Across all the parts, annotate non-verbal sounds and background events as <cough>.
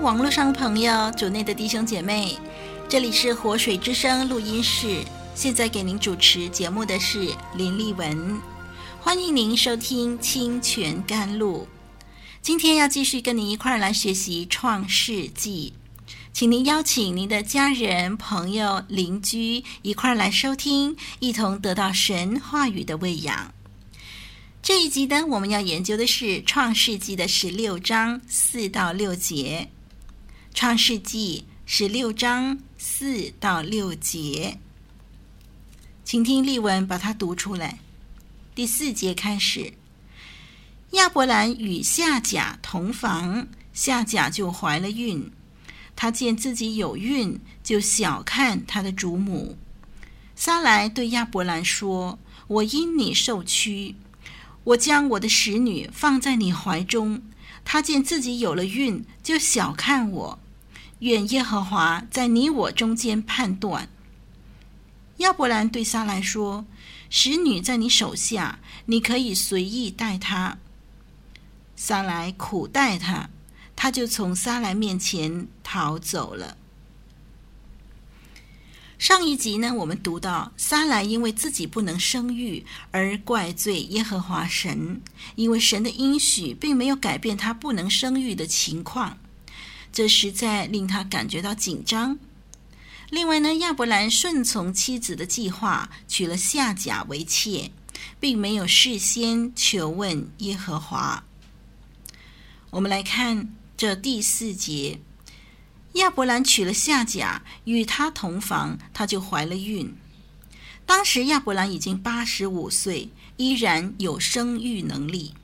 网络上朋友，组内的弟兄姐妹，这里是活水之声录音室。现在给您主持节目的是林丽文，欢迎您收听清泉甘露。今天要继续跟您一块来学习创世纪，请您邀请您的家人、朋友、邻居一块来收听，一同得到神话语的喂养。这一集呢，我们要研究的是《创世纪》的十六章四到六节，《创世纪》十六章四到六节，请听例文把它读出来。第四节开始，亚伯兰与夏甲同房，夏甲就怀了孕。他见自己有孕，就小看他的主母。撒莱对亚伯兰说：“我因你受屈。”我将我的使女放在你怀中，她见自己有了孕，就小看我。愿耶和华在你我中间判断。亚伯兰对撒莱说：“使女在你手下，你可以随意待她。”撒莱苦待她，她就从撒莱面前逃走了。上一集呢，我们读到撒莱因为自己不能生育而怪罪耶和华神，因为神的应许并没有改变他不能生育的情况，这实在令他感觉到紧张。另外呢，亚伯兰顺从妻子的计划，娶了夏甲为妾，并没有事先求问耶和华。我们来看这第四节。亚伯兰娶了夏甲，与她同房，她就怀了孕。当时亚伯兰已经八十五岁，依然有生育能力。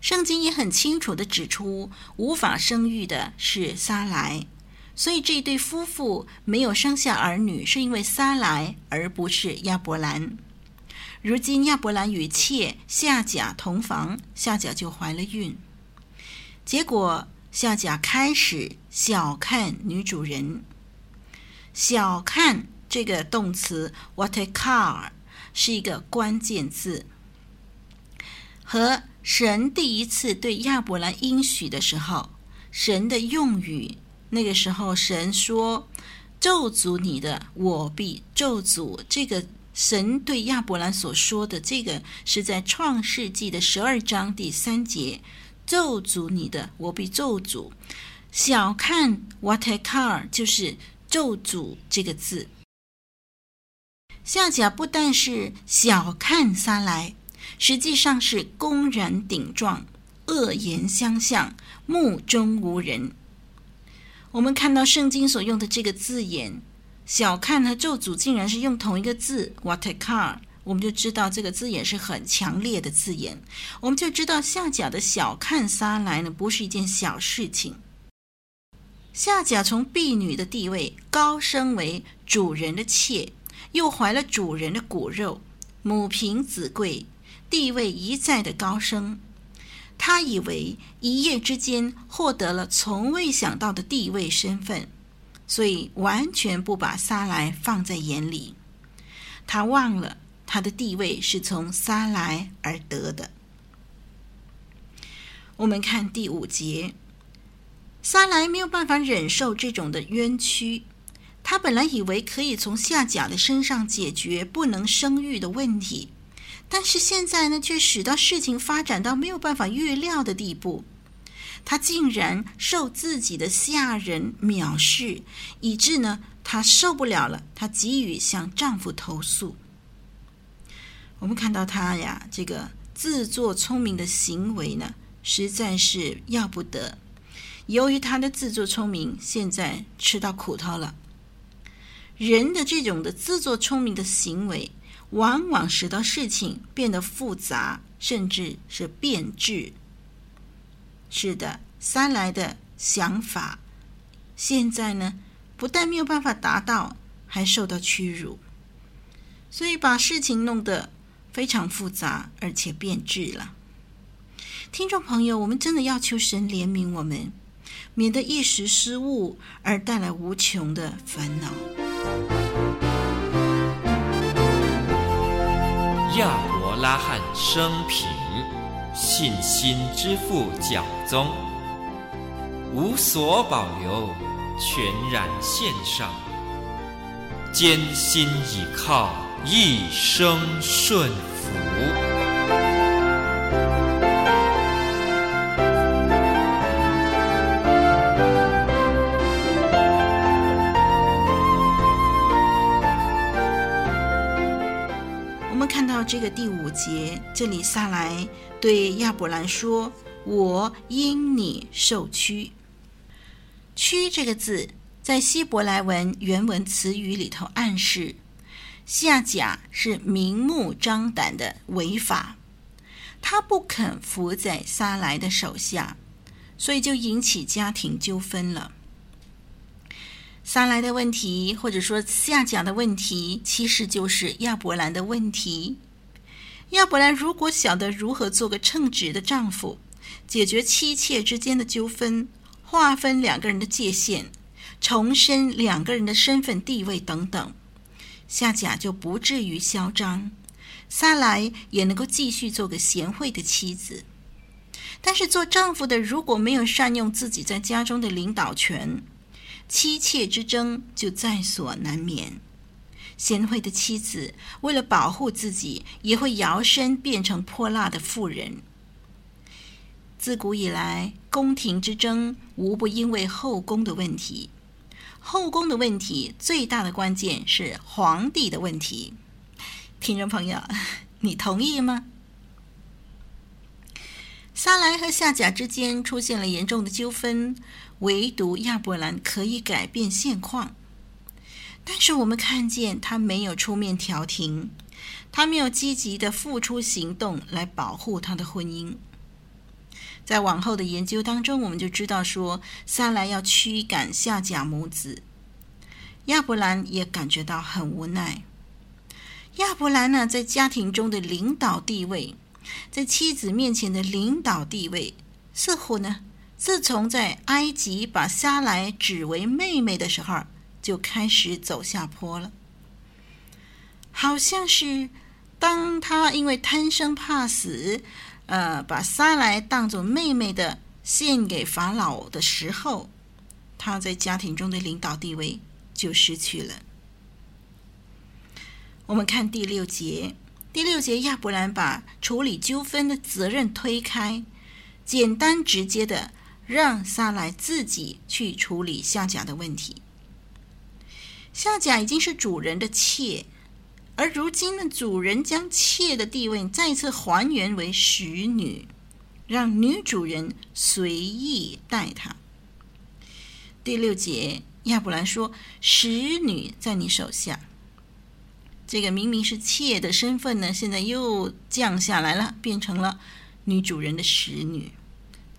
圣经也很清楚地指出，无法生育的是撒莱，所以这对夫妇没有生下儿女，是因为撒莱，而不是亚伯兰。如今亚伯兰与妾夏甲同房，夏甲就怀了孕，结果。夏甲开始小看女主人。小看这个动词 watekar 是一个关键字，和神第一次对亚伯兰应许的时候，神的用语，那个时候神说：“咒诅你的，我必咒诅。”这个神对亚伯兰所说的这个，是在创世纪的十二章第三节。咒诅你的，我必咒诅。小看 watekar 就是咒诅这个字。下甲不但是小看撒莱，实际上是公然顶撞、恶言相向、目中无人。我们看到圣经所用的这个字眼，小看和咒诅竟然是用同一个字 watekar。我们就知道这个字眼是很强烈的字眼，我们就知道下甲的小看撒莱呢，不是一件小事情。夏甲从婢女的地位高升为主人的妾，又怀了主人的骨肉，母凭子贵，地位一再的高升。他以为一夜之间获得了从未想到的地位身份，所以完全不把撒莱放在眼里。他忘了。他的地位是从撒莱而得的。我们看第五节，撒莱没有办法忍受这种的冤屈。他本来以为可以从夏甲的身上解决不能生育的问题，但是现在呢，却使到事情发展到没有办法预料的地步。他竟然受自己的下人藐视，以致呢，他受不了了。他急于向丈夫投诉。我们看到他呀，这个自作聪明的行为呢，实在是要不得。由于他的自作聪明，现在吃到苦头了。人的这种的自作聪明的行为，往往使得事情变得复杂，甚至是变质。是的，三来的想法现在呢，不但没有办法达到，还受到屈辱，所以把事情弄得非常复杂，而且变质了。听众朋友，我们真的要求神怜悯我们，免得一时失误而带来无穷的烦恼。亚伯拉罕生平，信心之父教宗，无所保留，全然献上，艰辛倚靠，一生顺服。节，这里萨莱对亚伯兰说：“我因你受屈。”“屈”这个字在希伯来文原文词语里头暗示，夏甲是明目张胆的违法，他不肯服在萨莱的手下，所以就引起家庭纠纷了。萨莱的问题，或者说夏甲的问题，其实就是亚伯兰的问题。要不然如果晓得如何做个称职的丈夫，解决妻妾之间的纠纷，划分两个人的界限，重申两个人的身份地位等等，夏甲就不至于嚣张，撒莱也能够继续做个贤惠的妻子。但是做丈夫的如果没有善用自己在家中的领导权，妻妾之争就在所难免。贤惠的妻子为了保护自己，也会摇身变成泼辣的妇人。自古以来，宫廷之争无不因为后宫的问题。后宫的问题最大的关键是皇帝的问题。听众朋友，你同意吗？撒莱和夏甲之间出现了严重的纠纷，唯独亚伯兰可以改变现况。但是我们看见他没有出面调停，他没有积极的付出行动来保护他的婚姻。在往后的研究当中，我们就知道说，撒莱要驱赶夏甲母子，亚伯兰也感觉到很无奈。亚伯兰呢，在家庭中的领导地位，在妻子面前的领导地位，似乎呢，自从在埃及把撒莱指为妹妹的时候。就开始走下坡了，好像是当他因为贪生怕死，呃，把撒莱当做妹妹的献给法老的时候，他在家庭中的领导地位就失去了。我们看第六节，第六节亚伯兰把处理纠纷的责任推开，简单直接的让撒莱自己去处理夏甲的问题。夏甲已经是主人的妾，而如今呢，主人将妾的地位再次还原为使女，让女主人随意待她。第六节，亚伯兰说：“使女在你手下。”这个明明是妾的身份呢，现在又降下来了，变成了女主人的使女。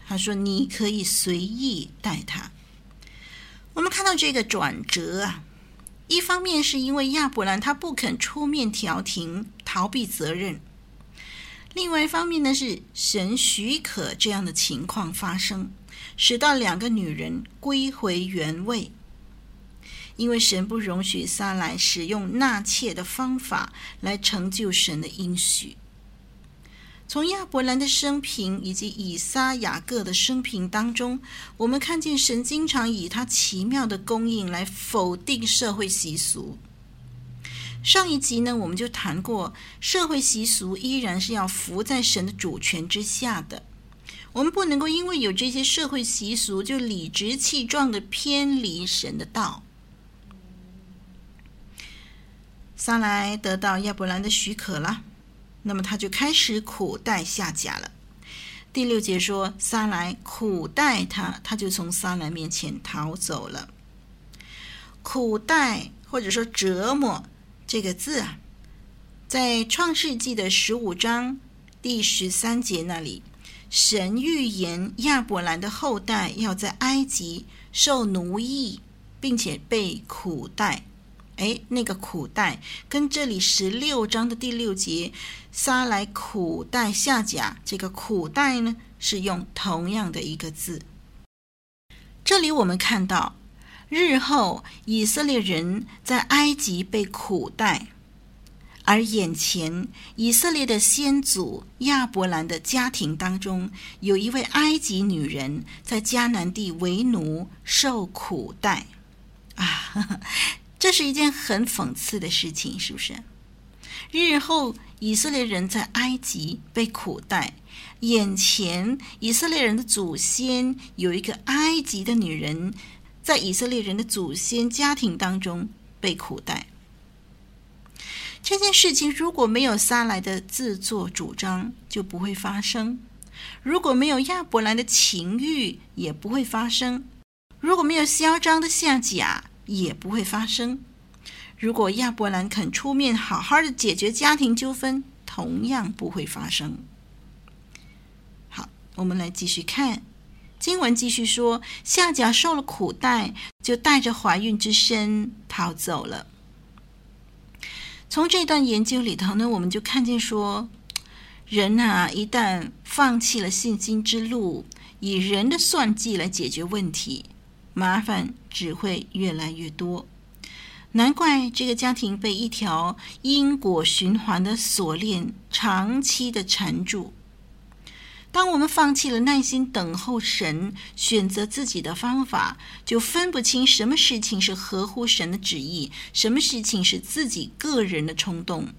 他说：“你可以随意待她。”我们看到这个转折啊。一方面是因为亚伯兰他不肯出面调停，逃避责任；另外一方面呢，是神许可这样的情况发生，使到两个女人归回原位。因为神不容许撒来使用纳妾的方法来成就神的应许。从亚伯兰的生平以及以撒、雅各的生平当中，我们看见神经常以他奇妙的供应来否定社会习俗。上一集呢，我们就谈过，社会习俗依然是要服在神的主权之下的。我们不能够因为有这些社会习俗，就理直气壮的偏离神的道。撒来得到亚伯兰的许可了。那么他就开始苦待夏甲了。第六节说，撒莱苦待他，他就从撒莱面前逃走了。苦待或者说折磨这个字啊，在创世纪的十五章第十三节那里，神预言亚伯兰的后代要在埃及受奴役，并且被苦待。哎，那个苦待跟这里十六章的第六节撒来苦待下甲，这个苦待呢是用同样的一个字。这里我们看到，日后以色列人在埃及被苦待，而眼前以色列的先祖亚伯兰的家庭当中，有一位埃及女人在迦南地为奴受苦待 <laughs> 啊。这是一件很讽刺的事情，是不是？日后以色列人在埃及被苦待，眼前以色列人的祖先有一个埃及的女人，在以色列人的祖先家庭当中被苦待。这件事情如果没有撒莱的自作主张，就不会发生；如果没有亚伯兰的情欲，也不会发生；如果没有嚣张的夏甲。也不会发生。如果亚伯兰肯出面好好的解决家庭纠纷，同样不会发生。好，我们来继续看经文，继续说，夏甲受了苦待，就带着怀孕之身逃走了。从这段研究里头呢，我们就看见说，人啊，一旦放弃了信心之路，以人的算计来解决问题。麻烦只会越来越多，难怪这个家庭被一条因果循环的锁链长期的缠住。当我们放弃了耐心等候神，选择自己的方法，就分不清什么事情是合乎神的旨意，什么事情是自己个人的冲动。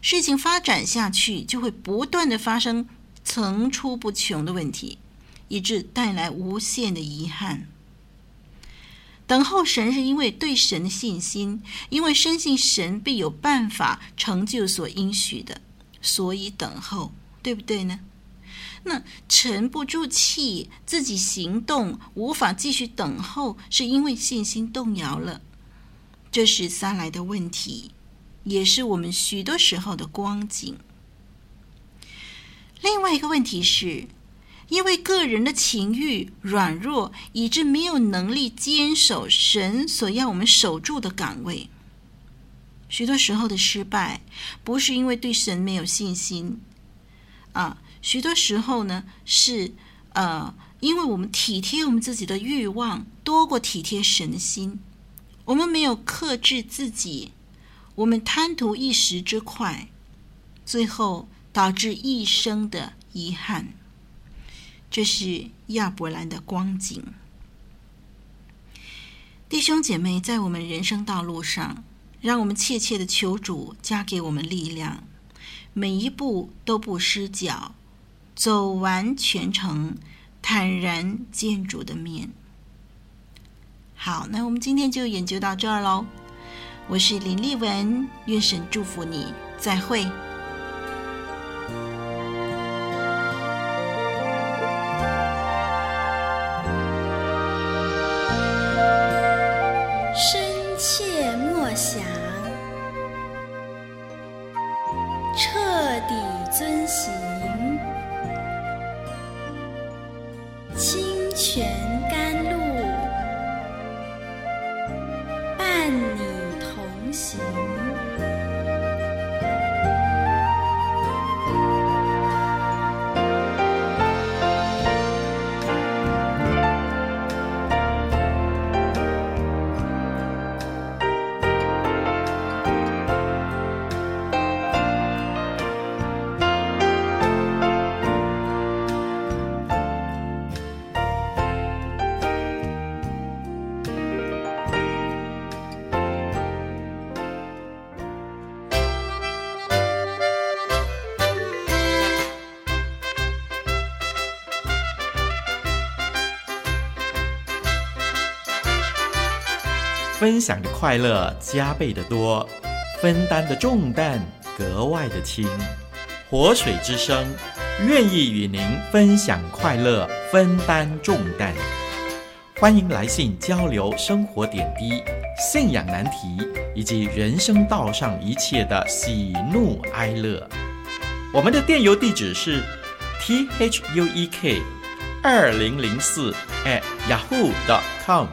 事情发展下去，就会不断的发生层出不穷的问题。以致带来无限的遗憾。等候神是因为对神的信心，因为深信神必有办法成就所应许的，所以等候，对不对呢？那沉不住气，自己行动无法继续等候，是因为信心动摇了。这是三来的问题，也是我们许多时候的光景。另外一个问题是。因为个人的情欲软弱，以致没有能力坚守神所要我们守住的岗位。许多时候的失败，不是因为对神没有信心，啊，许多时候呢是呃，因为我们体贴我们自己的欲望多过体贴神心，我们没有克制自己，我们贪图一时之快，最后导致一生的遗憾。这是亚伯兰的光景。弟兄姐妹，在我们人生道路上，让我们切切的求主加给我们力量，每一步都不失脚，走完全程，坦然见主的面。好，那我们今天就研究到这儿喽。我是林丽文，愿神祝福你，再会。遵行。清泉分享的快乐加倍的多，分担的重担格外的轻。活水之声愿意与您分享快乐，分担重担。欢迎来信交流生活点滴、信仰难题以及人生道上一切的喜怒哀乐。我们的电邮地址是 t h u e k 二零零四 at yahoo dot com。